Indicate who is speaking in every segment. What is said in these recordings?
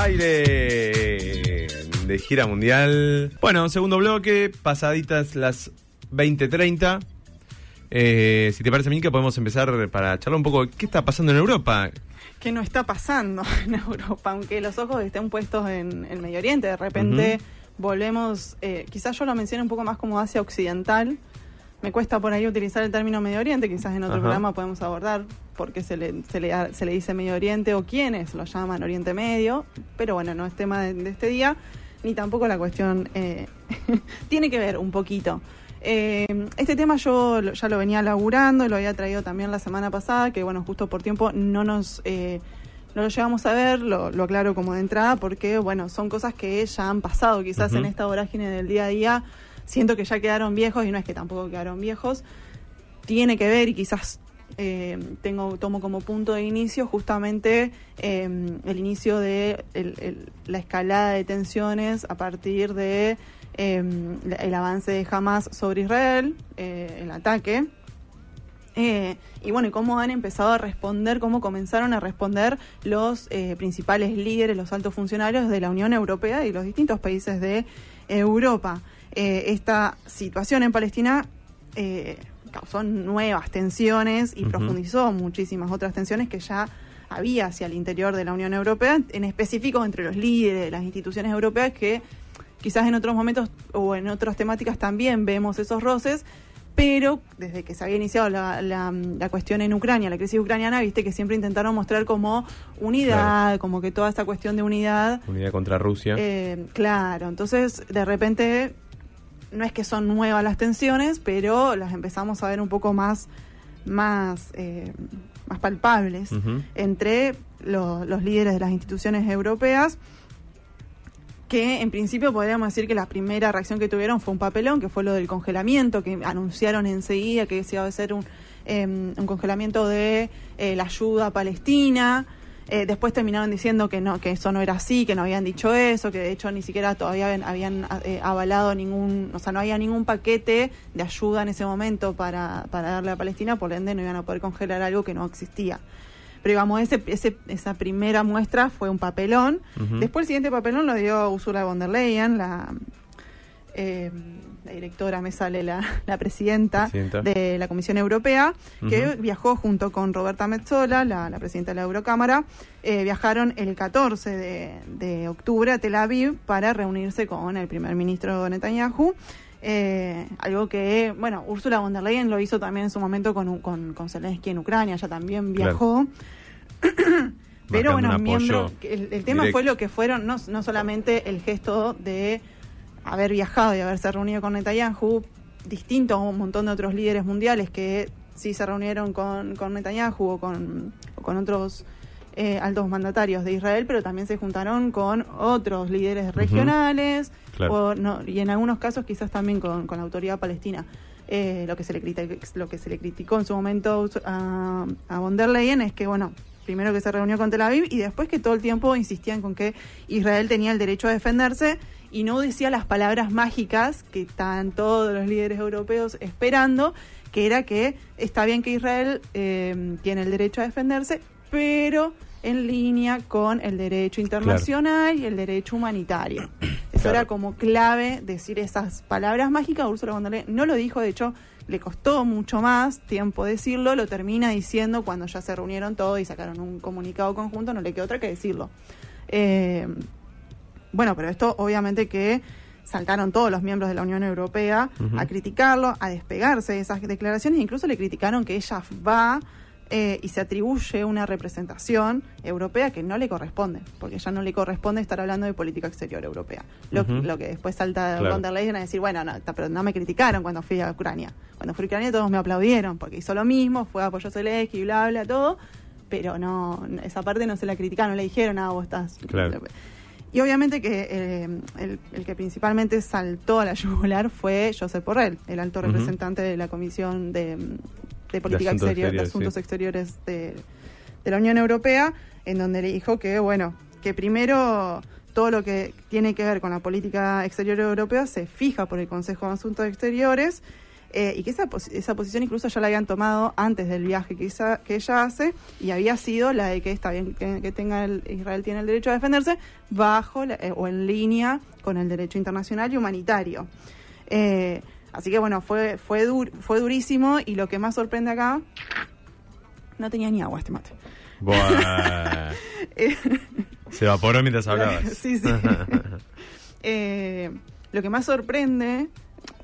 Speaker 1: Aire de gira mundial. Bueno, segundo bloque, pasaditas las 20:30. Eh, si te parece, que podemos empezar para charlar un poco qué está pasando en Europa.
Speaker 2: ¿Qué no está pasando en Europa? Aunque los ojos estén puestos en el Medio Oriente, de repente volvemos, eh, quizás yo lo mencioné un poco más como Asia Occidental. Me cuesta por ahí utilizar el término Medio Oriente, quizás en otro
Speaker 1: Ajá.
Speaker 2: programa podemos abordar por qué se le, se, le, se le dice Medio Oriente o quiénes lo llaman Oriente Medio, pero bueno, no es tema de, de este día, ni tampoco la cuestión eh, tiene que ver un poquito. Eh, este tema yo lo- ya lo venía laburando, lo había traído también la semana pasada, que bueno, justo por tiempo no nos... eh, no lo llegamos a ver, lo, lo aclaro como de entrada, porque bueno, son cosas que ya han pasado quizás en esta vorágine del día a día. Siento que ya quedaron viejos y no es que tampoco quedaron viejos. Tiene que ver y quizás eh, tengo tomo como punto de inicio justamente eh, el inicio de la escalada de tensiones a partir de la- el avance de Hamas sobre Israel, eh, el ataque. Eh, y bueno, y cómo han empezado a responder, cómo comenzaron a responder los eh, principales líderes, los altos funcionarios de la Unión Europea y los distintos países de Europa. Eh, esta situación en Palestina eh, causó nuevas tensiones y profundizó muchísimas otras tensiones que ya había hacia el interior de la Unión Europea, en específico entre los líderes de las instituciones europeas que quizás en otros momentos o en otras temáticas también vemos esos roces, pero desde que se había iniciado la, la- la cuestión en Ucrania, la crisis ucraniana, viste que siempre intentaron mostrar como unidad, como que toda esta cuestión de unidad.
Speaker 1: Unidad contra Rusia.
Speaker 2: eh, claro, entonces de repente no es que son nuevas las tensiones, pero las empezamos a ver un poco más, más, eh, más palpables entre lo- los líderes de las instituciones europeas que en principio podríamos decir que la primera reacción que tuvieron fue un papelón, que fue lo del congelamiento, que anunciaron enseguida que se iba a hacer un, eh, un congelamiento de eh, la ayuda a Palestina. Eh, después terminaron diciendo que no, que eso no era así, que no habían dicho eso, que de hecho ni siquiera todavía habían, habían, eh, avalado ningún, o sea, no había ningún paquete de ayuda en ese momento para, para darle a Palestina, por ende no iban a poder congelar algo que no existía. Pero digamos, ese, ese, esa primera muestra fue un papelón. Después el siguiente papelón lo dio Ursula von der Leyen, la, eh, la directora, me sale la, la presidenta,
Speaker 1: Presidenta.
Speaker 2: de la Comisión Europea, que viajó junto con Roberta Metsola, la, la presidenta de la Eurocámara, eh, viajaron el 14 de, de octubre a Tel Aviv para reunirse con el primer ministro Netanyahu. Eh, algo que, bueno, Ursula von der Leyen lo hizo también en su momento con, con, con Zelensky en Ucrania, ella también
Speaker 1: Claro.
Speaker 2: viajó. Pero bueno,
Speaker 1: un apoyo
Speaker 2: miembro, el, el tema
Speaker 1: directo.
Speaker 2: fue lo que fueron, no, no solamente el gesto de haber viajado y haberse reunido con Netanyahu, distinto a un montón de otros líderes mundiales que sí se reunieron con, con Netanyahu o con, o con otros eh, altos mandatarios de Israel, pero también se juntaron con otros líderes regionales
Speaker 1: Claro.
Speaker 2: o no- y en algunos casos quizás también con, con la autoridad palestina. Eh, lo, que se le criti- lo que se le criticó en su momento a, a von der Leyen es que, bueno, primero que se reunió con Tel Aviv y después que todo el tiempo insistían con que Israel tenía el derecho a defenderse y no decía las palabras mágicas que estaban todos los líderes europeos esperando, que era que está bien que Israel eh, tiene el derecho a defenderse, pero en línea con el derecho internacional y el derecho humanitario. Eso
Speaker 1: Claro.
Speaker 2: era como clave decir esas palabras mágicas. Ursula von der Leyen no lo dijo, de hecho, le costó mucho más tiempo decirlo, lo termina diciendo cuando ya se reunieron todos y sacaron un comunicado conjunto, no le quedó otra que decirlo. Eh, bueno, pero esto obviamente que saltaron todos los miembros de la Unión Europea a criticarlo, a despegarse de esas declaraciones, incluso le criticaron que ella va eh, y se atribuye una representación europea que no le corresponde, porque ya no le corresponde estar hablando de política exterior europea. Lo,
Speaker 1: Ujú.
Speaker 2: lo que después salta
Speaker 1: Claro.
Speaker 2: von der Leyen a decir, bueno, no, pero no me criticaron cuando fui a Ucrania. Cuando fui a Ucrania todos me aplaudieron, porque hizo lo mismo, fue apoyó a Zelensky, bla, bla, todo, pero no, esa parte no se la criticaron, le dijeron, ah, vos estás...
Speaker 1: Claro.
Speaker 2: Y obviamente que eh, el, el que principalmente saltó a la yugular fue Josep Borrell, el alto representante de la Comisión de, de Política Exterior, de Asuntos
Speaker 1: sí.
Speaker 2: Exteriores de, de la Unión Europea, en donde le dijo que, bueno, que primero todo lo que tiene que ver con la política exterior europea se fija por el Consejo de Asuntos Exteriores eh, y que esa, esa posición incluso ya la habían tomado antes del viaje que, que ella hace y había sido la de que está bien que, tenga el, Israel tiene el derecho a defenderse bajo eh, o en línea con el derecho internacional y humanitario. Eh, así que bueno, fue, fue, fue durísimo y lo que más sorprende acá, no tenía ni agua este mate.
Speaker 1: Se evaporó mientras hablabas.
Speaker 2: sí, sí. lo que más sorprende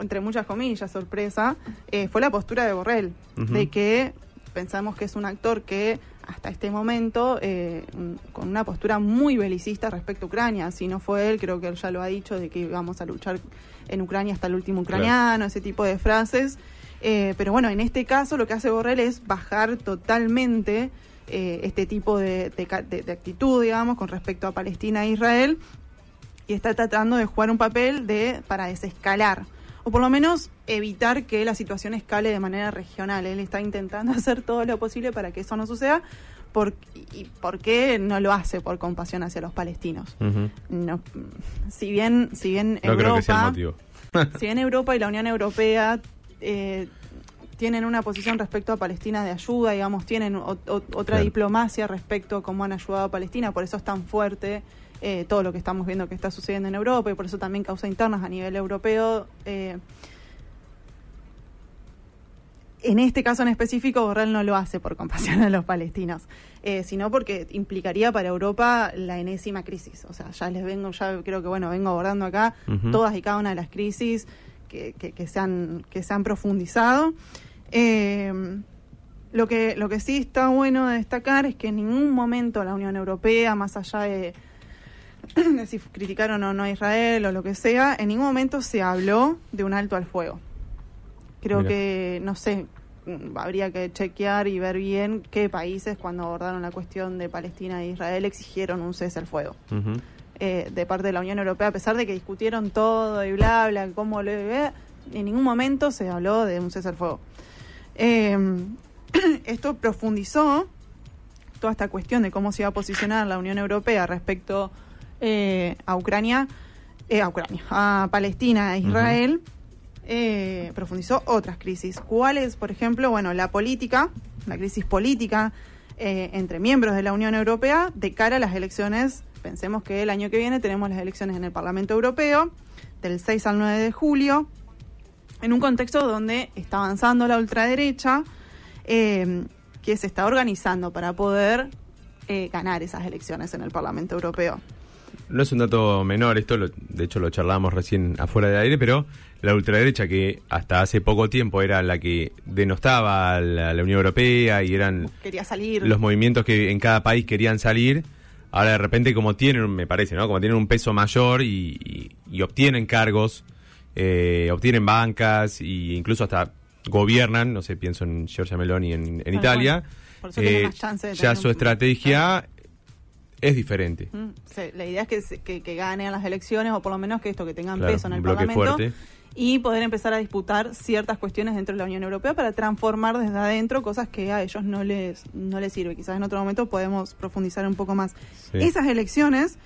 Speaker 2: entre muchas comillas, sorpresa, eh, fue la postura de Borrell, de que pensamos que es un actor que hasta este momento, eh, con una postura muy belicista respecto a Ucrania, si no fue él, creo que él ya lo ha dicho, de que íbamos a luchar en Ucrania hasta el último ucraniano, ese tipo de frases. Eh, pero bueno, en este caso lo que hace Borrell es bajar totalmente este tipo de, de, actitud, digamos, con respecto a Palestina e Israel, y está tratando de jugar un papel de para desescalar o por lo menos evitar que la situación escale de manera regional. Él está intentando hacer todo lo posible para que eso no suceda. Por, ¿Y por qué no lo hace por compasión hacia los palestinos? no, si bien, si bien Europa, si bien Europa y la Unión Europea eh, tienen una posición respecto a Palestina de ayuda, digamos, tienen otra diplomacia respecto a cómo han ayudado a Palestina, por eso es tan fuerte eh, todo lo que estamos viendo que está sucediendo en Europa y por eso también causa internas a nivel europeo. Eh, en este caso en específico, Borrell no lo hace por compasión a los palestinos, eh, sino porque implicaría para Europa la enésima crisis. O sea, ya les vengo, ya creo que bueno, vengo abordando acá todas y cada una de las crisis que, que, se, han, que se han profundizado. lo, que, lo que sí está bueno de destacar es que en ningún momento la Unión Europea, más allá de si criticaron o no a Israel o lo que sea, en ningún momento se habló de un alto al fuego. Creo que, no sé, mm, habría que chequear y ver bien qué países cuando abordaron la cuestión de Palestina e Israel exigieron un cese al fuego. Eh, de parte de la Unión Europea, a pesar de que discutieron todo y bla, bla, cómo lo ve, en ningún momento se habló de un cese al fuego. Eh, esto profundizó toda esta cuestión de cómo se iba a posicionar la Unión Europea respecto eh, a Ucrania, eh, a Ucrania, a Palestina, a Israel, eh, profundizó otras crisis. ¿Cuáles, por ejemplo? Bueno, la política, la crisis política entre miembros de la Unión Europea de cara a las elecciones. Pensemos que el año que viene tenemos las elecciones en el Parlamento Europeo, del 6 al 9 de julio, en un contexto donde está avanzando la ultraderecha, que se está organizando para poder ganar esas elecciones en el Parlamento Europeo
Speaker 1: no es un dato menor esto, de hecho lo charlábamos recién afuera del aire, pero la ultraderecha que hasta hace poco tiempo era la que denostaba a la, Unión Europea y eran
Speaker 2: Quería salir.
Speaker 1: los movimientos que en cada país querían salir, ahora de repente como tienen, me parece, ¿no? Como tienen un peso mayor y, obtienen cargos, eh, obtienen bancas e incluso hasta gobiernan, no sé, pienso en Giorgia Meloni en, en Italia.
Speaker 2: Eh,
Speaker 1: ya su estrategia es diferente.
Speaker 2: Mm, la idea es que, que, ganen las elecciones o por lo menos que esto, que tengan peso en el Parlamento. Y poder empezar a disputar ciertas cuestiones dentro de la Unión Europea para transformar desde adentro cosas que a ellos no les, no les sirve. Quizás en otro momento podemos profundizar un poco más. Esas elecciones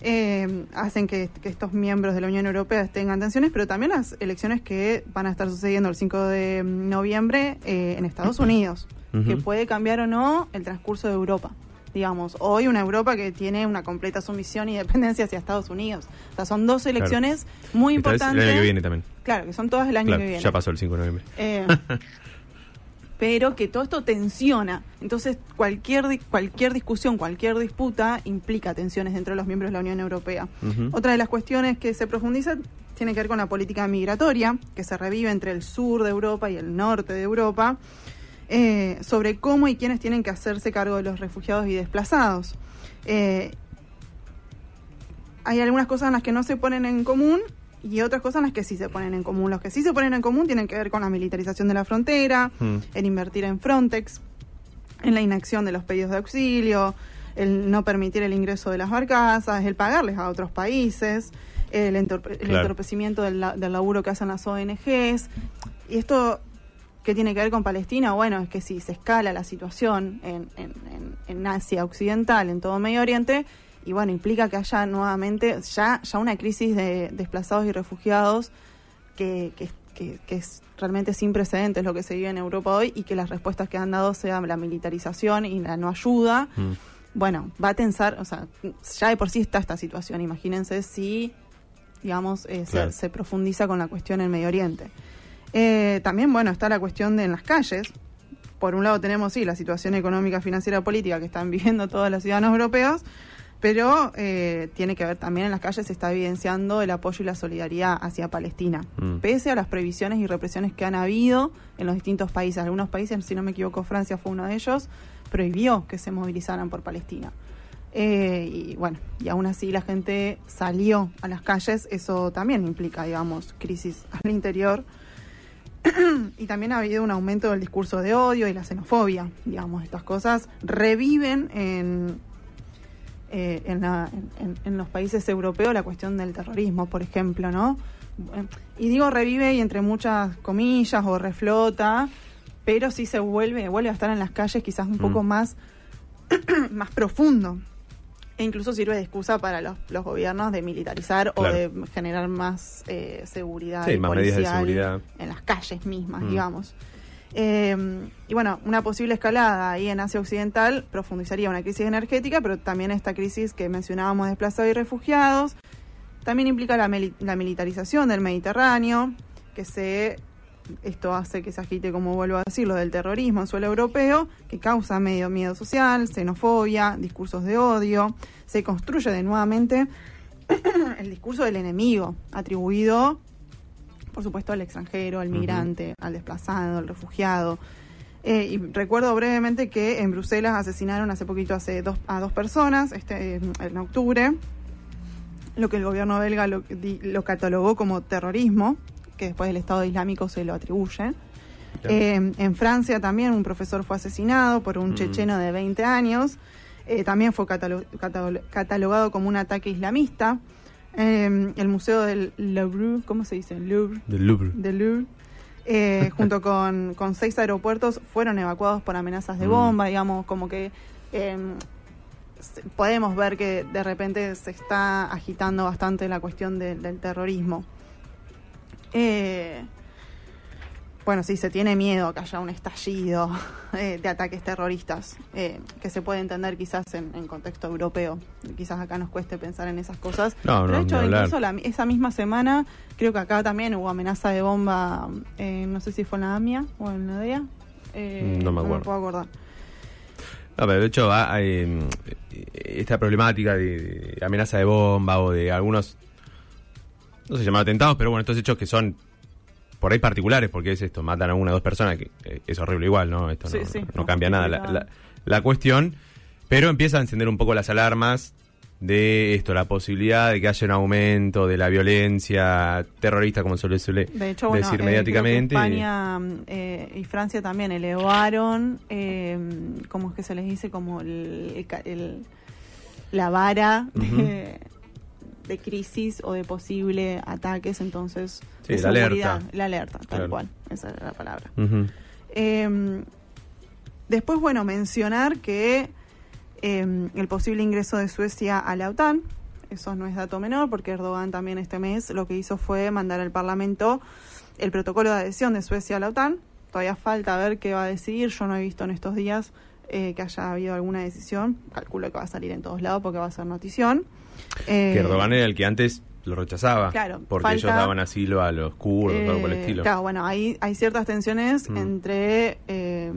Speaker 2: eh, hacen que, estos miembros de la Unión Europea tengan tensiones, pero también las elecciones que van a estar sucediendo el 5 de noviembre eh, en Estados Unidos, que puede cambiar o no el transcurso de Europa digamos, hoy una Europa que tiene una completa sumisión y dependencia hacia Estados Unidos. O sea, son dos elecciones muy importantes.
Speaker 1: el año que viene también.
Speaker 2: Claro, que son todas el año que viene.
Speaker 1: Ya pasó el 5 de noviembre.
Speaker 2: Eh, pero que todo esto tensiona. Entonces, cualquier, cualquier discusión, cualquier disputa implica tensiones entre los miembros de la Unión Europea. Otra de las cuestiones que se profundiza tiene que ver con la política migratoria, que se revive entre el sur de Europa y el norte de Europa. Eh, sobre cómo y quiénes tienen que hacerse cargo de los refugiados y desplazados. Eh, hay algunas cosas en las que no se ponen en común y otras cosas en las que sí se ponen en común. Los que sí se ponen en común tienen que ver con la militarización de la frontera, mm. el invertir en Frontex, en la inacción de los pedidos de auxilio, el no permitir el ingreso de las barcazas, el pagarles a otros países, el, entorpecimiento del, del laburo que hacen las ONGs. Y esto ¿Qué tiene que ver con Palestina? Bueno, es que si se escala la situación en, en, Asia Occidental, en todo Medio Oriente, y bueno, implica que haya nuevamente ya, ya una crisis de desplazados y refugiados que, que, que es realmente sin precedentes lo que se vive en Europa hoy y que las respuestas que han dado sean la militarización y la no ayuda,
Speaker 1: Mm.
Speaker 2: bueno, va a tensar, o sea, ya de por sí está esta situación, imagínense si, digamos, eh, se- se, profundiza con la cuestión en Medio Oriente. Eh, también, bueno, está la cuestión de en las calles. Por un lado tenemos, sí, la situación económica, financiera, política que están viviendo todos los ciudadanos europeos, pero eh, tiene que ver también en las calles se está evidenciando el apoyo y la solidaridad hacia Palestina,
Speaker 1: Mm.
Speaker 2: pese a las prohibiciones y represiones que han habido en los distintos países. Algunos países, si no me equivoco, Francia fue uno de ellos, prohibió que se movilizaran por Palestina. Eh, y bueno, y aún así la gente salió a las calles, eso también implica, digamos, crisis al interior. y también ha habido un aumento del discurso de odio y la xenofobia, digamos, estas cosas reviven en, eh, en, la- en- en los países europeos la cuestión del terrorismo, por ejemplo, ¿no? Eh, Y digo revive y entre muchas comillas o reflota, pero sí se vuelve, vuelve a estar en las calles quizás un poco
Speaker 1: Mm.
Speaker 2: más, más profundo. E incluso sirve de excusa para los, los gobiernos de militarizar
Speaker 1: Claro.
Speaker 2: o de generar más eh, seguridad
Speaker 1: Sí, medidas de seguridad.
Speaker 2: en las calles mismas,
Speaker 1: Mm.
Speaker 2: digamos. Eh, y bueno, una posible escalada ahí en Asia Occidental profundizaría una crisis energética, pero también esta crisis que mencionábamos de desplazados y refugiados. También implica la, la militarización del Mediterráneo, que se esto hace que se agite, como vuelvo a decir, lo del terrorismo en suelo europeo, que causa medio miedo social, xenofobia, discursos de odio. Se construye de nuevamente el discurso del enemigo, atribuido, por supuesto, al extranjero, al migrante, al desplazado, al refugiado. Eh, y recuerdo brevemente que en Bruselas asesinaron hace poquito hace dos, a dos personas, este, en octubre, lo que el gobierno belga lo, di- lo catalogó como terrorismo, que después el Estado Islámico se lo atribuye. Eh, en Francia también un profesor fue asesinado por un
Speaker 1: Mm.
Speaker 2: checheno de 20 años. Eh, también fue catalo- catalo- catalogado como un ataque islamista. Eh, el Museo del Louvre, ¿cómo se dice? Louvre,
Speaker 1: Del Louvre.
Speaker 2: del Louvre, eh, junto con, con seis aeropuertos, fueron evacuados por amenazas de
Speaker 1: Mm.
Speaker 2: bomba, digamos, como que eh, se- podemos ver que de repente se está agitando bastante la cuestión de- del terrorismo. Eh, bueno, sí, se tiene miedo que haya un estallido eh, de ataques terroristas, eh, que se puede entender quizás en, en contexto europeo. Quizás acá nos cueste pensar en esas cosas.
Speaker 1: No,
Speaker 2: Pero
Speaker 1: no,
Speaker 2: de hecho, incluso la- esa misma semana, creo que acá también hubo amenaza de bomba, eh, no sé si fue en la AMIA o en la DEA.
Speaker 1: No me
Speaker 2: No
Speaker 1: acuerdo.
Speaker 2: me puedo acordar.
Speaker 1: No, pero de hecho hay, esta problemática de amenaza de bomba o de algunos, no se llaman atentados, pero bueno, estos hechos que son por ahí particulares, porque es esto, matan a una o dos personas, que eh, es horrible igual, ¿no? Esto
Speaker 2: Sí,
Speaker 1: no,
Speaker 2: sí,
Speaker 1: no
Speaker 2: no
Speaker 1: cambia nada la,
Speaker 2: justifica.
Speaker 1: la- la cuestión, pero empieza a encender un poco las alarmas de esto, la posibilidad de que haya un aumento de la violencia terrorista, como se le suele
Speaker 2: De hecho, bueno,
Speaker 1: decir
Speaker 2: eh,
Speaker 1: mediáticamente.
Speaker 2: España eh, y Francia también elevaron, eh, ¿cómo es que se les dice? Como el, el el- la vara de, de crisis o de posible ataques, entonces...
Speaker 1: Sí, la alerta.
Speaker 2: La alerta, tal
Speaker 1: Claro.
Speaker 2: cual, esa era la palabra. Eh, después, bueno, mencionar que eh, el posible ingreso de Suecia a la OTAN, eso no es dato menor, porque Erdogan también este mes lo que hizo fue mandar al Parlamento el protocolo de adhesión de Suecia a la OTAN. Todavía falta ver qué va a decidir. Yo no he visto en estos días eh, que haya habido alguna decisión. Calculo que va a salir en todos lados porque va a ser notición. Eh,
Speaker 1: Que Erdogan era el que antes lo rechazaba.
Speaker 2: Claro,
Speaker 1: Porque
Speaker 2: falta-
Speaker 1: ellos daban asilo a los kurdos, algo por el
Speaker 2: Eh,
Speaker 1: estilo.
Speaker 2: Claro, bueno, hay, hay ciertas tensiones
Speaker 1: Mm.
Speaker 2: entre eh,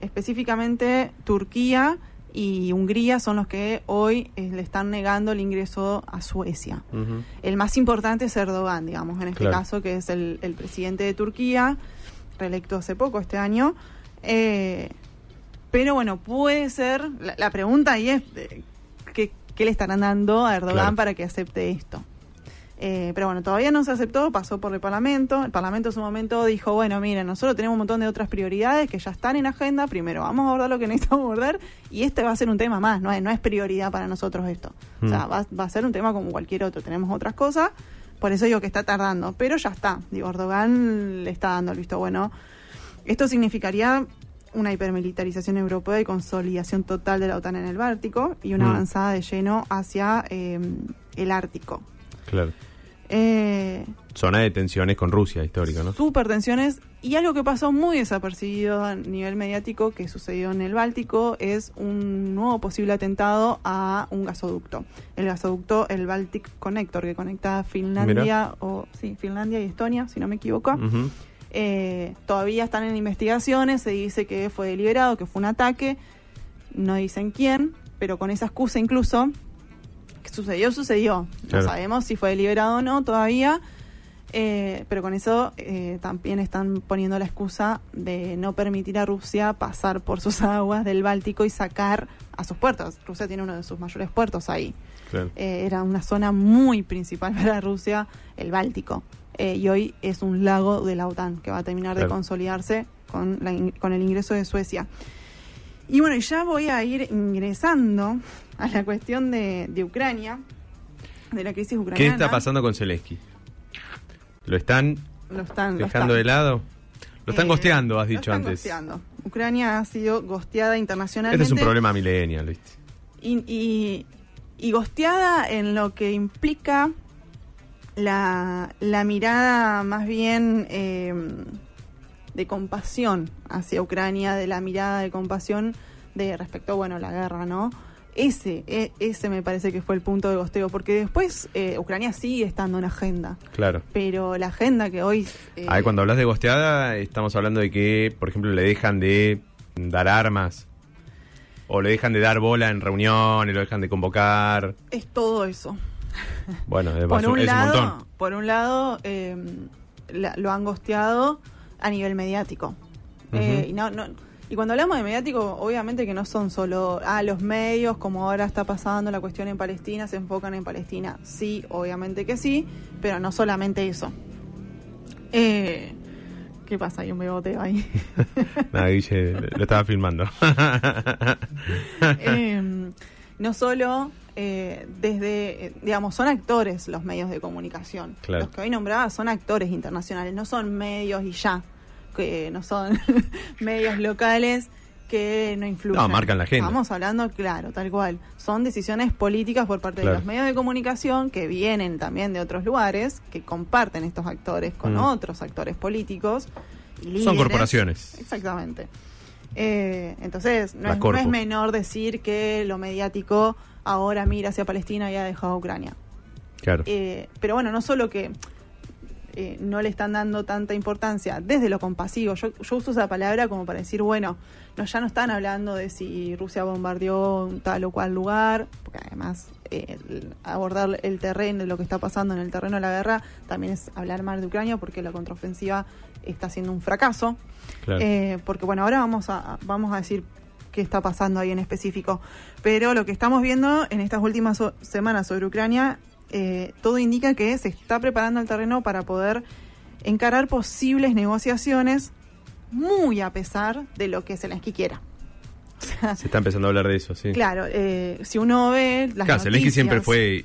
Speaker 2: específicamente Turquía y Hungría son los que hoy eh, le están negando el ingreso a Suecia. El más importante es Erdogan, digamos, en este
Speaker 1: Claro.
Speaker 2: caso, que es el, el presidente de Turquía, reelecto hace poco, este año. Eh, pero bueno, puede ser, la, la pregunta ahí es, eh, ¿qué, le estarán dando a Erdogan
Speaker 1: Claro.
Speaker 2: para que acepte esto? Eh, pero bueno, todavía no se aceptó, pasó por el Parlamento. El Parlamento en su momento dijo, bueno, miren, nosotros tenemos un montón de otras prioridades que ya están en agenda. Primero vamos a abordar lo que necesitamos abordar y este va a ser un tema más, no es, no es prioridad para nosotros esto. O sea,
Speaker 1: Mm.
Speaker 2: va, va a ser un tema como cualquier otro. Tenemos otras cosas, por eso digo que está tardando, pero ya está. Digo, Erdogan le está dando el visto bueno. Esto significaría una hipermilitarización europea y consolidación total de la OTAN en el Báltico y una
Speaker 1: Mm.
Speaker 2: avanzada de lleno hacia eh, el Ártico.
Speaker 1: Claro.
Speaker 2: Eh,
Speaker 1: Zona de tensiones con Rusia, histórico, ¿no?
Speaker 2: super tensiones. Y algo que pasó muy desapercibido a nivel mediático que sucedió en el Báltico es un nuevo posible atentado a un gasoducto. El gasoducto, el Baltic Connector, que conecta Finlandia, o sí, Finlandia y Estonia, si no me equivoco.
Speaker 1: Ujú.
Speaker 2: Eh, todavía están en investigaciones, se dice que fue deliberado, que fue un ataque, no dicen quién, pero con esa excusa incluso, que sucedió, sucedió.
Speaker 1: Claro.
Speaker 2: No sabemos si fue deliberado o no todavía, eh, pero con eso eh, también están poniendo la excusa de no permitir a Rusia pasar por sus aguas del Báltico y sacar a sus puertos. Rusia tiene uno de sus mayores puertos ahí.
Speaker 1: Claro.
Speaker 2: Eh, era una zona muy principal para Rusia, el Báltico. Eh, y hoy es un lago de la OTAN que va a terminar de consolidarse con, la con el ingreso de Suecia. Y bueno, ya voy a ir ingresando a la cuestión de, de Ucrania, de la crisis
Speaker 1: ¿Qué
Speaker 2: ucraniana.
Speaker 1: está pasando con Zelensky? ¿Lo están
Speaker 2: Lo están, lo
Speaker 1: dejando
Speaker 2: están.
Speaker 1: de lado? Lo están
Speaker 2: Eh,
Speaker 1: gosteando, has
Speaker 2: lo
Speaker 1: dicho
Speaker 2: están
Speaker 1: antes.
Speaker 2: gosteando. Ucrania ha sido gosteada internacionalmente.
Speaker 1: Este es un problema millennial, ¿viste?
Speaker 2: y, y, y gosteada en lo que implica la, la mirada más bien eh, de compasión hacia Ucrania, de la mirada de compasión de respecto, bueno, a la guerra, ¿no? Ese, e- ese me parece que fue el punto de gosteo, porque después eh, Ucrania sigue estando en agenda,
Speaker 1: Claro.
Speaker 2: pero la agenda que hoy... eh,
Speaker 1: Ahí cuando hablas de gosteada, estamos hablando de que, por ejemplo, le dejan de dar armas. O le dejan de dar bola en reuniones, lo dejan de convocar.
Speaker 2: Es todo eso.
Speaker 1: Bueno, es,
Speaker 2: por
Speaker 1: es
Speaker 2: un
Speaker 1: un
Speaker 2: lado,
Speaker 1: montón.
Speaker 2: por un lado eh, la- lo han gosteado a nivel mediático. Eh, y, no, no- y cuando hablamos de mediático, obviamente que no son solo ah, los medios, como ahora está pasando la cuestión en Palestina, se enfocan en Palestina. Sí, obviamente que sí, pero no solamente eso. Eh, ¿Qué pasa? Hay un beboteo ahí.
Speaker 1: Nada, Guille, lo estaba filmando.
Speaker 2: Eh, no solo eh, desde, eh, digamos, son actores los medios de comunicación.
Speaker 1: Claro.
Speaker 2: Los que hoy nombraba son actores internacionales, no son medios y ya, que no son medios locales que no influyen.
Speaker 1: No, marcan la agenda.
Speaker 2: Estamos hablando, claro, tal cual. Son decisiones políticas por parte
Speaker 1: Claro.
Speaker 2: de los medios de comunicación que vienen también de otros lugares, que comparten estos actores con
Speaker 1: Mm.
Speaker 2: otros actores políticos. y
Speaker 1: Son
Speaker 2: líderes.
Speaker 1: corporaciones.
Speaker 2: Exactamente. Eh, entonces, no es, no es menor decir que lo mediático ahora mira hacia Palestina y ha dejado a Ucrania.
Speaker 1: Claro.
Speaker 2: Eh, pero bueno, no solo que eh, no le están dando tanta importancia desde lo compasivo, yo, yo uso esa palabra como para decir, bueno, no, ya no están hablando de si Rusia bombardeó tal o cual lugar, porque además eh, el- abordar el terreno, lo que está pasando en el terreno de la guerra, también es hablar mal de Ucrania porque la contraofensiva está siendo un fracaso.
Speaker 1: claro.
Speaker 2: Eh, porque bueno, ahora vamos a, vamos a decir qué está pasando ahí en específico. Pero lo que estamos viendo en estas últimas semanas sobre Ucrania, eh, todo indica que se está preparando el terreno para poder encarar posibles negociaciones muy a pesar de lo que Zelensky quiera. O sea,
Speaker 1: Se está empezando a hablar de eso, sí.
Speaker 2: claro, eh, si uno ve las
Speaker 1: Claro, Zelensky siempre
Speaker 2: noticias,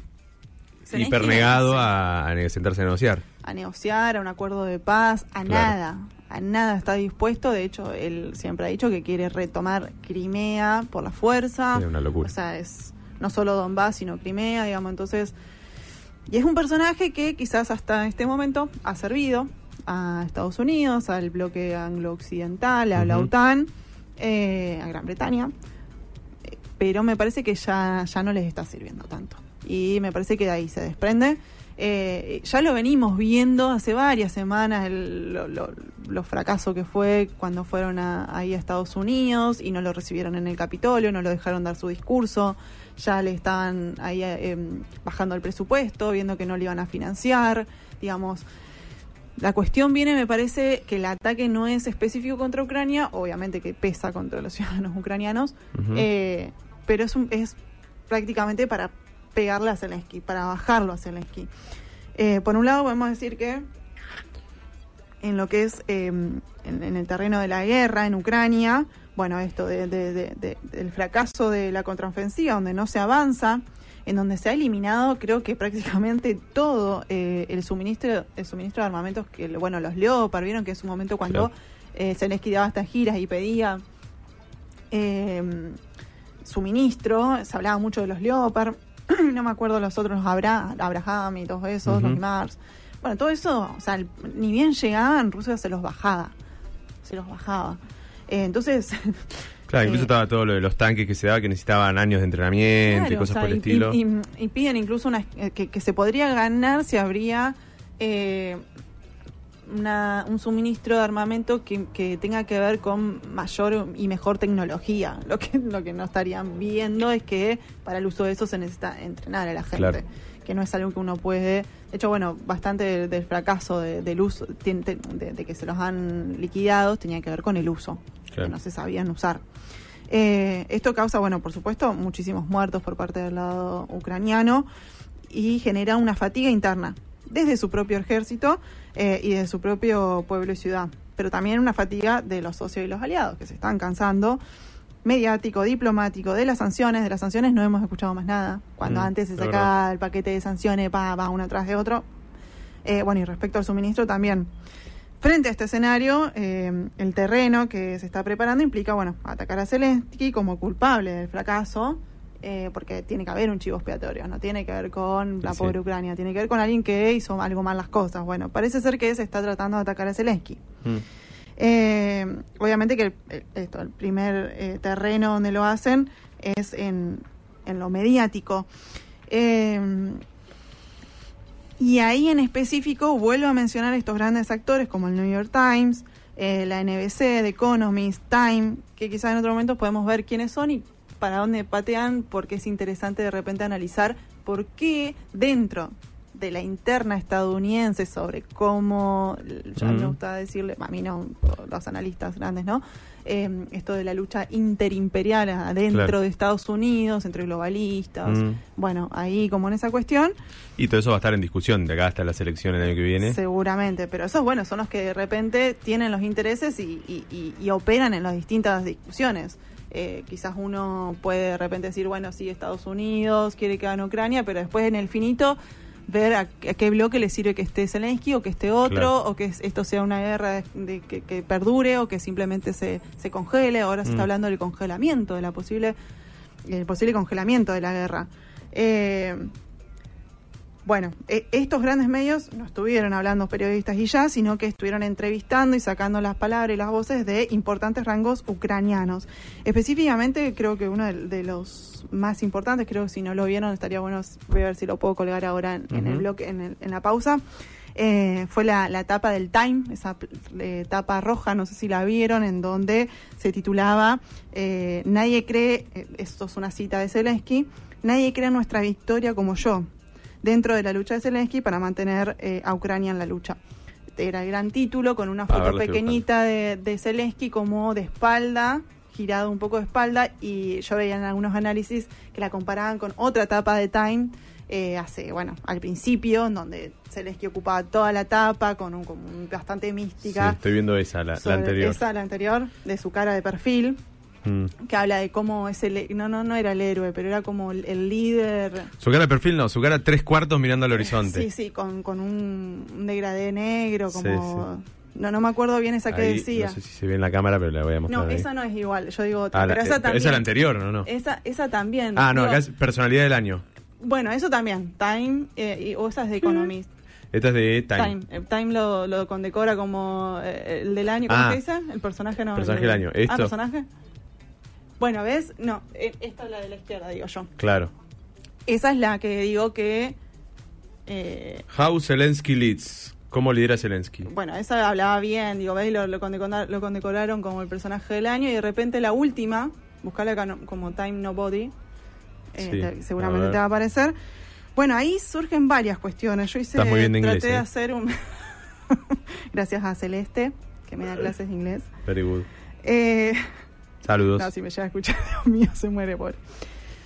Speaker 1: fue hipernegado a, a sentarse a negociar.
Speaker 2: a negociar, a un acuerdo de paz, a
Speaker 1: Claro.
Speaker 2: nada. A nada está dispuesto. De hecho, él siempre ha dicho que quiere retomar Crimea por la fuerza.
Speaker 1: Es una locura.
Speaker 2: O sea, es no solo Donbass, sino Crimea, digamos. Entonces, y es un personaje que quizás hasta este momento ha servido a Estados Unidos, al bloque anglo-occidental, a la. OTAN, eh, a Gran Bretaña. Pero me parece que ya, ya no les está sirviendo tanto. Y me parece que de ahí se desprende. Eh, ya lo venimos viendo hace varias semanas, el, lo, lo- lo fracaso que fue cuando fueron a- ahí a Estados Unidos y no lo recibieron en el Capitolio, no lo dejaron dar su discurso, ya le estaban ahí eh, em, bajando el presupuesto, viendo que no le iban a financiar, digamos. La cuestión viene, me parece, que el ataque no es específico contra Ucrania, obviamente que pesa contra los ciudadanos ucranianos, eh, pero es, un- es prácticamente para pegarle a Zelensky, para bajarlo a Zelensky. Eh, por un lado podemos decir que en lo que es eh, en, en el terreno de la guerra en Ucrania, bueno, esto de- de- de- de- del fracaso de la contraofensiva, donde no se avanza, en donde se ha eliminado, creo que prácticamente todo eh, el suministro el suministro de armamentos, que bueno, los Leopard, vieron que es un momento cuando
Speaker 1: Claro.
Speaker 2: eh, Zelensky daba estas giras y pedía eh, suministro, se hablaba mucho de los Leopard, no me acuerdo los otros, los Abra, Abraham y todos esos, los Mars. Bueno, todo eso, o sea, ni bien llegaban, Rusia se los bajaba. Se los bajaba. Eh, entonces,
Speaker 1: Claro, incluso
Speaker 2: Eh,
Speaker 1: estaba todo lo de los tanques que se daba, que necesitaban años de entrenamiento y cosas
Speaker 2: o sea,
Speaker 1: por el
Speaker 2: y-
Speaker 1: estilo.
Speaker 2: Y, y- y piden incluso una, eh, que, que se podría ganar si habría eh, una- un suministro de armamento que, que tenga que ver con mayor y mejor tecnología. Lo que, lo que no estarían viendo es que para el uso de eso se necesita entrenar a la gente.
Speaker 1: Claro.
Speaker 2: Que no es algo que uno puede. De hecho, bueno, bastante del, del fracaso de- del uso, de, de que se los han liquidado, tenía que ver con el uso.
Speaker 1: Claro.
Speaker 2: Que no se sabían usar. Eh, esto causa, bueno, por supuesto, muchísimos muertos por parte del lado ucraniano y genera una fatiga interna desde su propio ejército eh, y de su propio pueblo y ciudad, pero también una fatiga de los socios y los aliados que se están cansando mediático, diplomático, de las sanciones, de las sanciones no hemos escuchado más nada. Cuando
Speaker 1: Mm,
Speaker 2: antes se sacaba el paquete de sanciones, pa, va uno atrás de otro. Eh, bueno, y respecto al suministro también. Frente a este escenario, eh, el terreno que se está preparando implica, bueno, atacar a Zelensky como culpable del fracaso, eh, porque tiene que haber un chivo expiatorio, no tiene que ver con la
Speaker 1: Sí.
Speaker 2: pobre Ucrania, tiene que ver con alguien que hizo algo mal las cosas. Bueno, parece ser que se está tratando de atacar a Zelensky.
Speaker 1: Mm.
Speaker 2: Eh, obviamente que el, el- esto, el primer eh, terreno donde lo hacen es en, en lo mediático. Eh, y ahí en específico vuelvo a mencionar estos grandes actores como el New York Times, la NBC, The Economist, Time, que quizás en otro momento podemos ver quiénes son y para dónde patean, porque es interesante de repente analizar por qué dentro de la interna estadounidense sobre cómo, ya me gusta decirle, a mí no, los analistas grandes, ¿no? Eh, esto de la lucha interimperial adentro
Speaker 1: Claro.
Speaker 2: de Estados Unidos, entre globalistas,
Speaker 1: Mm.
Speaker 2: bueno, ahí como en esa cuestión,
Speaker 1: Y todo eso va a estar en discusión de acá hasta las elecciones del año que viene.
Speaker 2: Seguramente, pero esos, bueno, son los que de repente tienen los intereses y, y- y- y operan en las distintas discusiones. Eh, quizás uno puede de repente decir, bueno, sí, Estados Unidos quiere que gane Ucrania, pero después en el finito ver a, a qué bloque le sirve que esté Zelensky o que esté otro,
Speaker 1: Claro.
Speaker 2: o que es- esto sea una guerra de, de- que, que perdure o que simplemente se, se congele. Ahora se
Speaker 1: Mm.
Speaker 2: está hablando del congelamiento, de la posible, el posible congelamiento de la guerra. Eh, bueno, eh, estos grandes medios no estuvieron hablando periodistas y ya, sino que estuvieron entrevistando y sacando las palabras y las voces de importantes rangos ucranianos. Específicamente, creo que uno de, de los más importantes, creo que si no lo vieron, estaría bueno, voy a ver si lo puedo colgar ahora en, en el bloque, en, el- en la pausa. Eh, fue la, la tapa del Time, esa eh, tapa roja, no sé si la vieron, en donde se titulaba eh, Nadie cree, eh, esto es una cita de Zelensky, nadie cree en nuestra victoria como yo, dentro de la lucha de Zelensky para mantener eh, a Ucrania en la lucha. Era el gran título con una
Speaker 1: ver,
Speaker 2: foto pequeñita de, de Zelensky como de espalda, girado un poco de espalda, y yo veía en algunos análisis que la comparaban con otra tapa de Time eh, hace, bueno, al principio, en donde Zelensky ocupaba toda la tapa con un, como un- bastante
Speaker 1: Sí,
Speaker 2: mística.
Speaker 1: estoy viendo esa, la, la anterior.
Speaker 2: Esa, la anterior, de su cara de perfil,
Speaker 1: Mm.
Speaker 2: que habla de cómo es el... No, no, no era el héroe, pero era como el, el líder...
Speaker 1: Su cara de perfil no, su cara tres cuartos mirando al horizonte.
Speaker 2: Sí, sí, con, con un, un degradé negro,
Speaker 1: Sí,
Speaker 2: como... No, no me acuerdo bien esa que
Speaker 1: Ahí,
Speaker 2: decía.
Speaker 1: No sé si se ve en la cámara, pero la voy a mostrar.
Speaker 2: No, esa no es igual, yo digo otra,
Speaker 1: Ah, la-
Speaker 2: pero
Speaker 1: eh,
Speaker 2: esa también.
Speaker 1: es la anterior, ¿no? no.
Speaker 2: Esa, esa también.
Speaker 1: Ah, no,
Speaker 2: Digo,
Speaker 1: acá es personalidad del año.
Speaker 2: Bueno, eso también, Time, eh, y, o esa es de Economist.
Speaker 1: Esta es de Time.
Speaker 2: Time, eh, Time lo, lo condecora como eh, el del año, ¿cómo
Speaker 1: Ah.
Speaker 2: se dice? El personaje no.
Speaker 1: Personaje
Speaker 2: de-
Speaker 1: del año.
Speaker 2: Ah,
Speaker 1: Esto.
Speaker 2: personaje. Bueno, ¿ves? No, eh, esta es la de la izquierda, digo yo.
Speaker 1: Claro.
Speaker 2: Esa es la que digo que... eh,
Speaker 1: How Zelensky leads. ¿Cómo lidera Zelensky?
Speaker 2: Bueno, esa hablaba bien, digo, ¿veis? Lo, lo, condecona- lo condecoraron como el personaje del año y de repente la última, buscarla acá no- como Time Nobody, eh,
Speaker 1: Sí,
Speaker 2: te-
Speaker 1: a
Speaker 2: seguramente te va a aparecer. Bueno, ahí surgen varias cuestiones. Yo hice,
Speaker 1: Estás muy bien de
Speaker 2: traté
Speaker 1: inglés,
Speaker 2: de
Speaker 1: ¿eh?
Speaker 2: hacer un... Gracias a Celeste, que me da clases de inglés.
Speaker 1: Very good.
Speaker 2: Eh,
Speaker 1: Saludos.
Speaker 2: no, si me llega a escuchar, Dios mío, se muere por.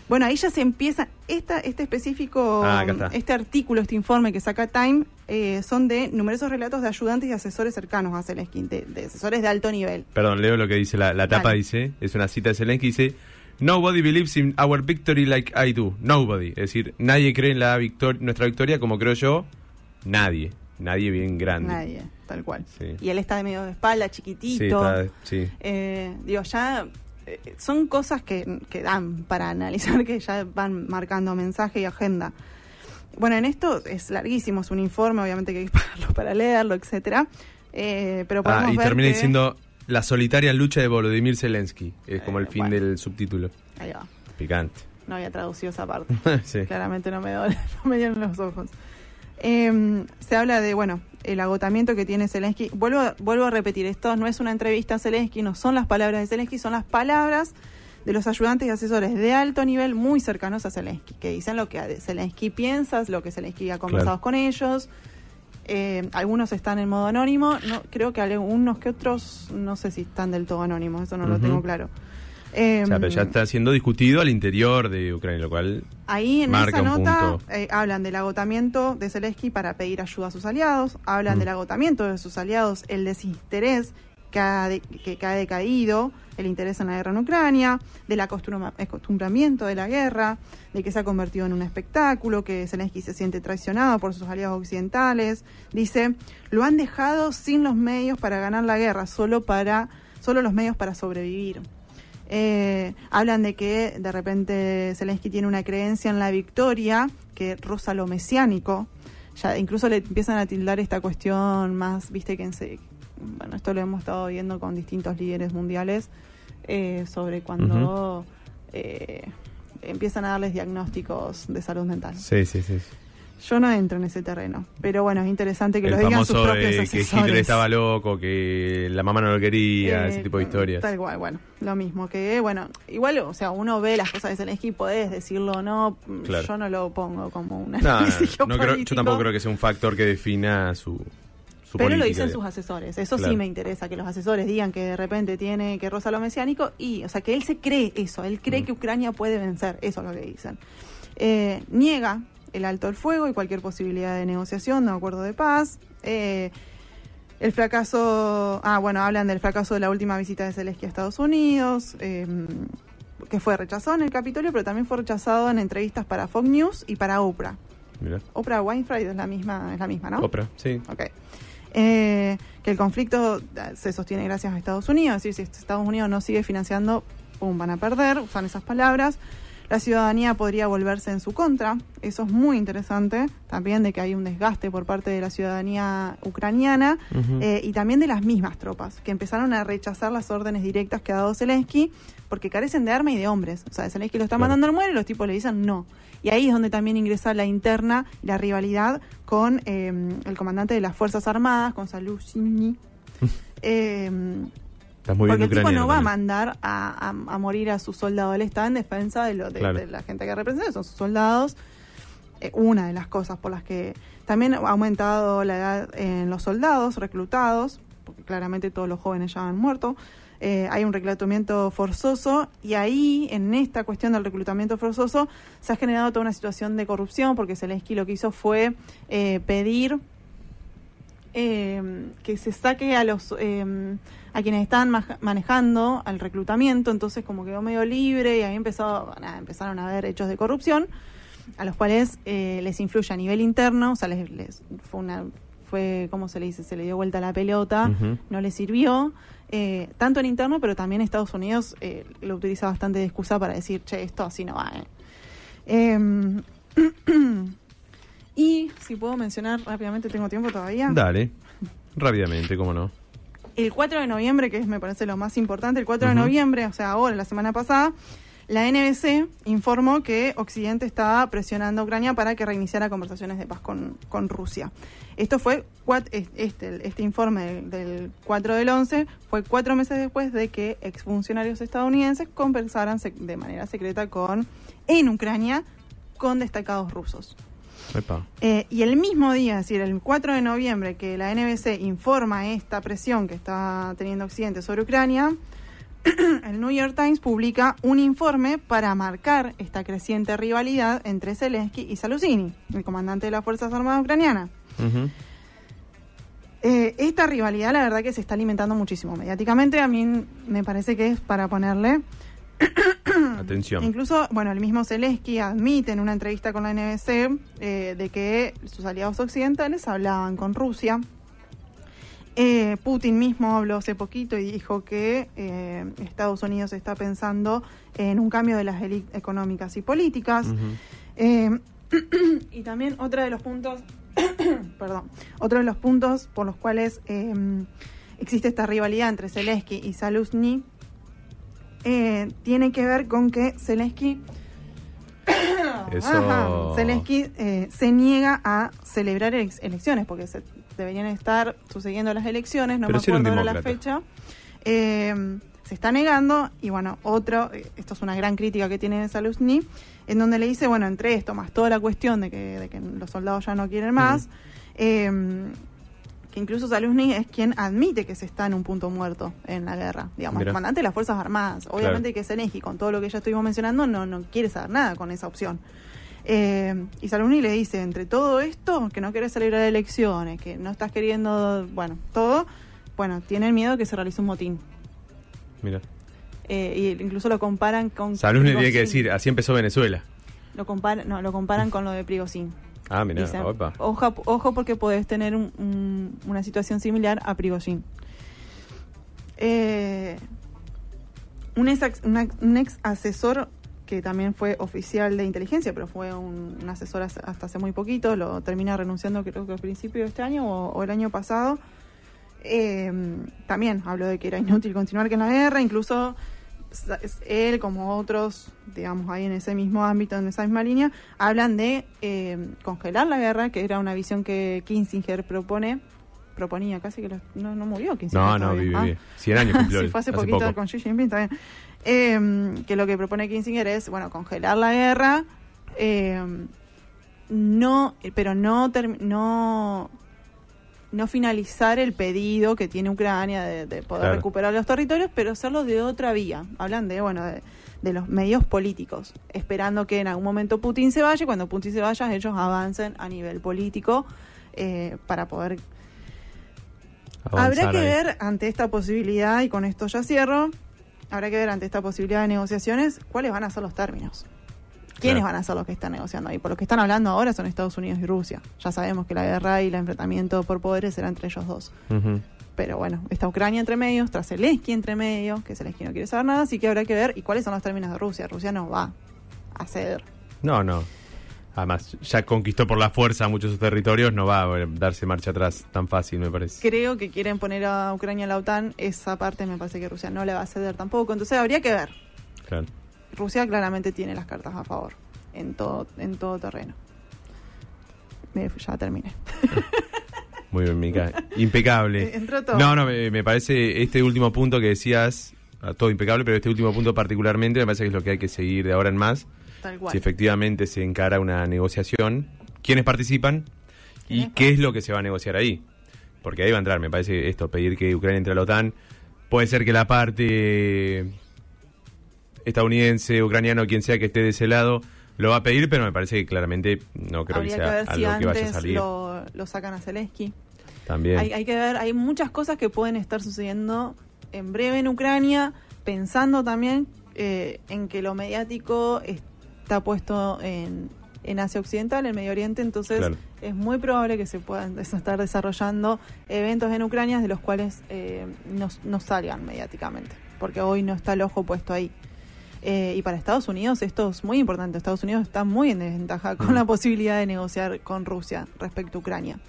Speaker 2: Bueno, ahí ya se empieza, esta, este específico,
Speaker 1: Ah,
Speaker 2: este artículo, este informe que saca Time, eh, son de numerosos relatos de ayudantes y asesores cercanos a Zelensky, de, de asesores de alto nivel.
Speaker 1: Perdón, leo lo que dice la, la tapa,
Speaker 2: Dale.
Speaker 1: dice, es una cita de Zelensky, dice, Nobody believes in our victory like I do. Nobody. Es decir, nadie cree en la victor nuestra victoria como creo yo. Nadie. Nadie bien grande.
Speaker 2: Nadie, tal cual.
Speaker 1: Sí.
Speaker 2: Y él está de medio de espalda,
Speaker 1: Sí,
Speaker 2: chiquitito.
Speaker 1: está, sí.
Speaker 2: Eh, digo, ya eh, son cosas que, que dan para analizar, que ya van marcando mensaje y agenda. Bueno, en esto es larguísimo, es un informe, obviamente que hay que pagarlo para leerlo, etcétera. Eh, pero podemos
Speaker 1: Ah, y
Speaker 2: ver
Speaker 1: termina
Speaker 2: que-
Speaker 1: diciendo la solitaria lucha de Volodymyr Zelensky. Es como
Speaker 2: Eh,
Speaker 1: el fin
Speaker 2: bueno.
Speaker 1: del subtítulo.
Speaker 2: Ahí va.
Speaker 1: Picante.
Speaker 2: No había traducido esa parte.
Speaker 1: sí.
Speaker 2: Claramente no me, do- no me dieron los ojos. Eh, se habla de, bueno, el agotamiento que tiene Zelensky. Vuelvo, a- vuelvo a repetir, esto no es una entrevista a Zelensky, no son las palabras de Zelensky, son las palabras de los ayudantes y asesores de alto nivel muy cercanos a Zelensky, que dicen lo que Zelensky piensa, lo que Zelensky ha conversado
Speaker 1: Claro.
Speaker 2: con ellos. Eh, algunos están en modo anónimo, no creo que algunos que otros, no sé si están del todo anónimos, eso no lo tengo claro. Eh,
Speaker 1: O sea, pero ya está siendo discutido al interior de Ucrania, lo cual
Speaker 2: Ahí en
Speaker 1: Marca
Speaker 2: esa nota eh, hablan del agotamiento de Zelensky para pedir ayuda a sus aliados, hablan
Speaker 1: Mm.
Speaker 2: del agotamiento de sus aliados, el desinterés que ha, de- que, que ha decaído, el interés en la guerra en Ucrania, del acostumbramiento de la guerra, de que se ha convertido en un espectáculo, que Zelensky se siente traicionado por sus aliados occidentales. Dice, lo han dejado sin los medios para ganar la guerra, solo, para, solo los medios para sobrevivir. Eh, hablan de que de repente Zelensky tiene una creencia en la victoria que roza lo mesiánico. Ya incluso le empiezan a tildar esta cuestión más, viste que en se- bueno, esto lo hemos estado viendo con distintos líderes mundiales eh, sobre cuando eh, empiezan a darles diagnósticos de salud mental.
Speaker 1: Sí, sí, sí.
Speaker 2: Yo no entro en ese terreno, pero bueno, es interesante que
Speaker 1: el
Speaker 2: lo digan sus propios
Speaker 1: de que
Speaker 2: asesores.
Speaker 1: Hitler estaba loco, que la mamá no lo quería,
Speaker 2: Eh,
Speaker 1: ese tipo de historias.
Speaker 2: Tal cual, bueno, lo mismo que, bueno, igual, o sea, uno ve las cosas de Zelensky, podés decirlo o no, mm,
Speaker 1: Claro.
Speaker 2: yo no lo pongo como un
Speaker 1: No, no, creo- yo tampoco creo que sea un factor que defina su,
Speaker 2: Pero lo dicen sus asesores, eso
Speaker 1: Claro.
Speaker 2: sí me interesa, que los asesores digan que de repente tiene que roza lo mesiánico y, o sea, que él se cree eso, él cree
Speaker 1: Mm.
Speaker 2: que Ucrania puede vencer, eso es lo que dicen. Eh, niega el alto el fuego y cualquier posibilidad de negociación, de acuerdo de paz. Eh, el fracaso, ah, bueno, hablan del fracaso de la última visita de Zelensky a Estados Unidos, eh, que fue rechazado en el Capitolio, pero también fue rechazado en entrevistas para Fox News y para Oprah.
Speaker 1: Mirá.
Speaker 2: Oprah Winfrey es la misma, es la misma, ¿no?
Speaker 1: Oprah, sí.
Speaker 2: Ok. Eh, que el conflicto eh, se sostiene gracias a Estados Unidos, es decir, si Estados Unidos no sigue financiando, pum, van a perder, usan esas palabras. La ciudadanía podría volverse en su contra, eso es muy interesante, también de que hay un desgaste por parte de la ciudadanía ucraniana eh, y también de las mismas tropas, que empezaron a rechazar las órdenes directas que ha dado Zelensky porque carecen de arma y de hombres. O sea, Zelensky lo está mandando al muere y los tipos le dicen no. Y ahí es donde también ingresa la interna la rivalidad con eh, el comandante de las Fuerzas Armadas, con Saluzhny. eh,
Speaker 1: Estás muy
Speaker 2: porque
Speaker 1: bien
Speaker 2: el tipo no va a mandar a, a- a morir a su soldado. Él está en defensa de, lo, de,
Speaker 1: Claro.
Speaker 2: de la gente que representa, son sus soldados. Eh, una de las cosas por las que también ha aumentado la edad en los soldados reclutados, porque claramente todos los jóvenes ya han muerto. Eh, hay un reclutamiento forzoso y ahí, en esta cuestión del reclutamiento forzoso, se ha generado toda una situación de corrupción porque Zelensky lo que hizo fue eh, pedir eh, que se saque a los a quienes están ma- manejando al reclutamiento, entonces como quedó medio libre y ahí empezó, nada, empezaron a haber hechos de corrupción a los cuales eh, les influye a nivel interno, o sea, les, les- fue una fue como se le dice, se le dio vuelta la pelota, no le sirvió, eh, tanto en interno, pero también Estados Unidos eh, lo utiliza bastante de excusa para decir, che, esto así no va. eh". Em, y si puedo mencionar rápidamente, tengo tiempo todavía.
Speaker 1: Dale, rápidamente, cómo no.
Speaker 2: El 4 de noviembre, que es, me parece lo más importante, el 4 de noviembre, o sea, ahora, la semana pasada, la NBC informó que Occidente estaba presionando a Ucrania para que reiniciara conversaciones de paz con, con Rusia. Esto fue, este, este informe del, del 4 del 11 fue cuatro meses después de que exfuncionarios estadounidenses conversaran de manera secreta con en Ucrania con destacados rusos. Eh, y el mismo día, es decir, el 4 de noviembre, que la NBC informa esta presión que está teniendo Occidente sobre Ucrania, el New York Times publica un informe para marcar esta creciente rivalidad entre Zelensky y Saluzhny, el comandante de las Fuerzas Armadas ucranianas. Eh, esta rivalidad, la verdad que se está alimentando muchísimo mediáticamente. A mí me parece que es para ponerle
Speaker 1: Atención.
Speaker 2: Incluso, bueno, el mismo Zelensky admite en una entrevista con la NBC eh, de que sus aliados occidentales hablaban con Rusia. Eh, Putin mismo habló hace poquito y dijo que eh, Estados Unidos está pensando en un cambio de las élites económicas y políticas. Y también otro de los puntos, perdón, otro de los puntos por los cuales existe esta rivalidad entre Zelensky y Saluzny eh, tiene que ver con que Zelensky
Speaker 1: Eso.
Speaker 2: Ajá. Zelensky eh, se niega a celebrar elecciones porque se deberían estar sucediendo las elecciones, no
Speaker 1: Pero
Speaker 2: me
Speaker 1: si
Speaker 2: acuerdo ahora la fecha. Eh, se está negando y bueno, otro, eh, esto es una gran crítica que tiene Saluzny, en donde le dice, bueno, entre esto más toda la cuestión de que, de que los soldados ya no quieren más, eh, que incluso Saluzny es quien admite que se está en un punto muerto en la guerra, digamos,
Speaker 1: Mirá.
Speaker 2: el comandante de las Fuerzas Armadas. Obviamente que Zelensky, con todo lo que ya estuvimos mencionando, no, no quiere saber nada con esa opción. Eh, y Saluni le dice, entre todo esto, que no querés celebrar elecciones, que no estás queriendo, bueno, todo, bueno, tienen miedo que se realice un motín.
Speaker 1: Mira.
Speaker 2: Eh, y incluso lo comparan con...
Speaker 1: Saluzny tiene que decir, así empezó Venezuela.
Speaker 2: Lo comparan, no, lo comparan con lo de Prigozhin.
Speaker 1: Ah, mira,
Speaker 2: Dicen,
Speaker 1: opa.
Speaker 2: ojo, ojo porque podés tener un- un- una situación similar a Prigozhin. Eh, un, ex, una- un ex asesor que también fue oficial de inteligencia, pero fue un, asesor hasta hace muy poquito, lo termina renunciando creo que al principio de este año o, o el año pasado. Eh, también habló de que era inútil continuar con la guerra, incluso él como otros, digamos, ahí en ese mismo ámbito, en esa misma línea, hablan de eh, congelar la guerra, que era una visión que Kissinger propone, proponía, casi que lo- no, no murió Kissinger.
Speaker 1: No, no,
Speaker 2: Ah.
Speaker 1: bien. 100 años cumplió.
Speaker 2: Sí, fue hace,
Speaker 1: hace
Speaker 2: poquito
Speaker 1: poco.
Speaker 2: con Xi Jinping también. Eh, que lo que propone Kissinger es, bueno, congelar la guerra, eh, no, pero no, no, no finalizar el pedido que tiene Ucrania de, de poder
Speaker 1: Claro.
Speaker 2: recuperar los territorios, pero hacerlo de otra vía. Hablan de, bueno, de, de los medios políticos, esperando que en algún momento Putin se vaya y cuando Putin se vaya ellos avancen a nivel político eh, para poder Habrá que
Speaker 1: ahí.
Speaker 2: ver ante esta posibilidad, y con esto ya cierro, habrá que ver ante esta posibilidad de negociaciones cuáles van a ser los términos. ¿Quiénes
Speaker 1: Claro.
Speaker 2: van a ser los que están negociando ahí? Por los que están hablando ahora son Estados Unidos y Rusia. Ya sabemos que la guerra y el enfrentamiento por poderes será entre ellos dos. Pero bueno, está Ucrania entre medios, está Zelensky entre medios, que Zelensky no quiere saber nada, así que habrá que ver y cuáles son los términos de Rusia. Rusia no va a ceder.
Speaker 1: No, no. Además, ya conquistó por la fuerza muchos de sus territorios, no va a darse marcha atrás tan fácil, me parece.
Speaker 2: Creo que quieren poner a Ucrania en la OTAN, esa parte me parece que Rusia no le va a ceder tampoco, entonces habría que ver.
Speaker 1: Claro.
Speaker 2: Rusia claramente tiene las cartas a favor en todo, en todo terreno. Ya terminé.
Speaker 1: Muy bien, Mica. Impecable.
Speaker 2: Entró todo.
Speaker 1: No, no, me, me parece este último punto que decías, todo impecable, pero este último punto particularmente me parece que es lo que hay que seguir de ahora en más.
Speaker 2: Tal cual.
Speaker 1: Si efectivamente se encara una negociación, quiénes participan y
Speaker 2: ¿Quiénes
Speaker 1: qué es lo que se va a negociar ahí. Porque ahí va a entrar, me parece esto, pedir que Ucrania entre a la OTAN. Puede ser que la parte estadounidense, ucraniano, quien sea que esté de ese lado, lo va a pedir, pero me parece que claramente no creo
Speaker 2: Habría
Speaker 1: que
Speaker 2: que,
Speaker 1: sea
Speaker 2: ver si
Speaker 1: algo que vaya a
Speaker 2: antes
Speaker 1: salir.
Speaker 2: lo, lo sacan a Zelensky.
Speaker 1: También.
Speaker 2: Hay, hay que ver, hay muchas cosas que pueden estar sucediendo en breve en Ucrania, pensando también eh, en que lo mediático está puesto en, en Asia Occidental, en Medio Oriente, entonces
Speaker 1: Claro.
Speaker 2: es muy probable que se puedan estar desarrollando eventos en Ucrania de los cuales eh, no, no salgan mediáticamente, porque hoy no está el ojo puesto ahí. Eh, y para Estados Unidos esto es muy importante. Estados Unidos está muy en desventaja con
Speaker 1: Mm.
Speaker 2: la posibilidad de negociar con Rusia respecto a Ucrania.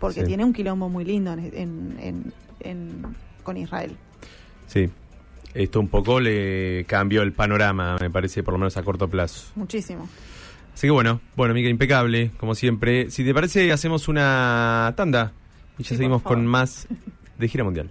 Speaker 2: Porque
Speaker 1: Sí.
Speaker 2: tiene un quilombo muy lindo en, en- en- en- con Israel.
Speaker 1: Sí. Esto un poco le cambió el panorama, me parece, por lo menos a corto plazo.
Speaker 2: Muchísimo.
Speaker 1: Así que bueno, bueno, Mica, impecable, como siempre. Si te parece, hacemos una tanda y ya
Speaker 2: Sí,
Speaker 1: seguimos con más de Gira Mundial.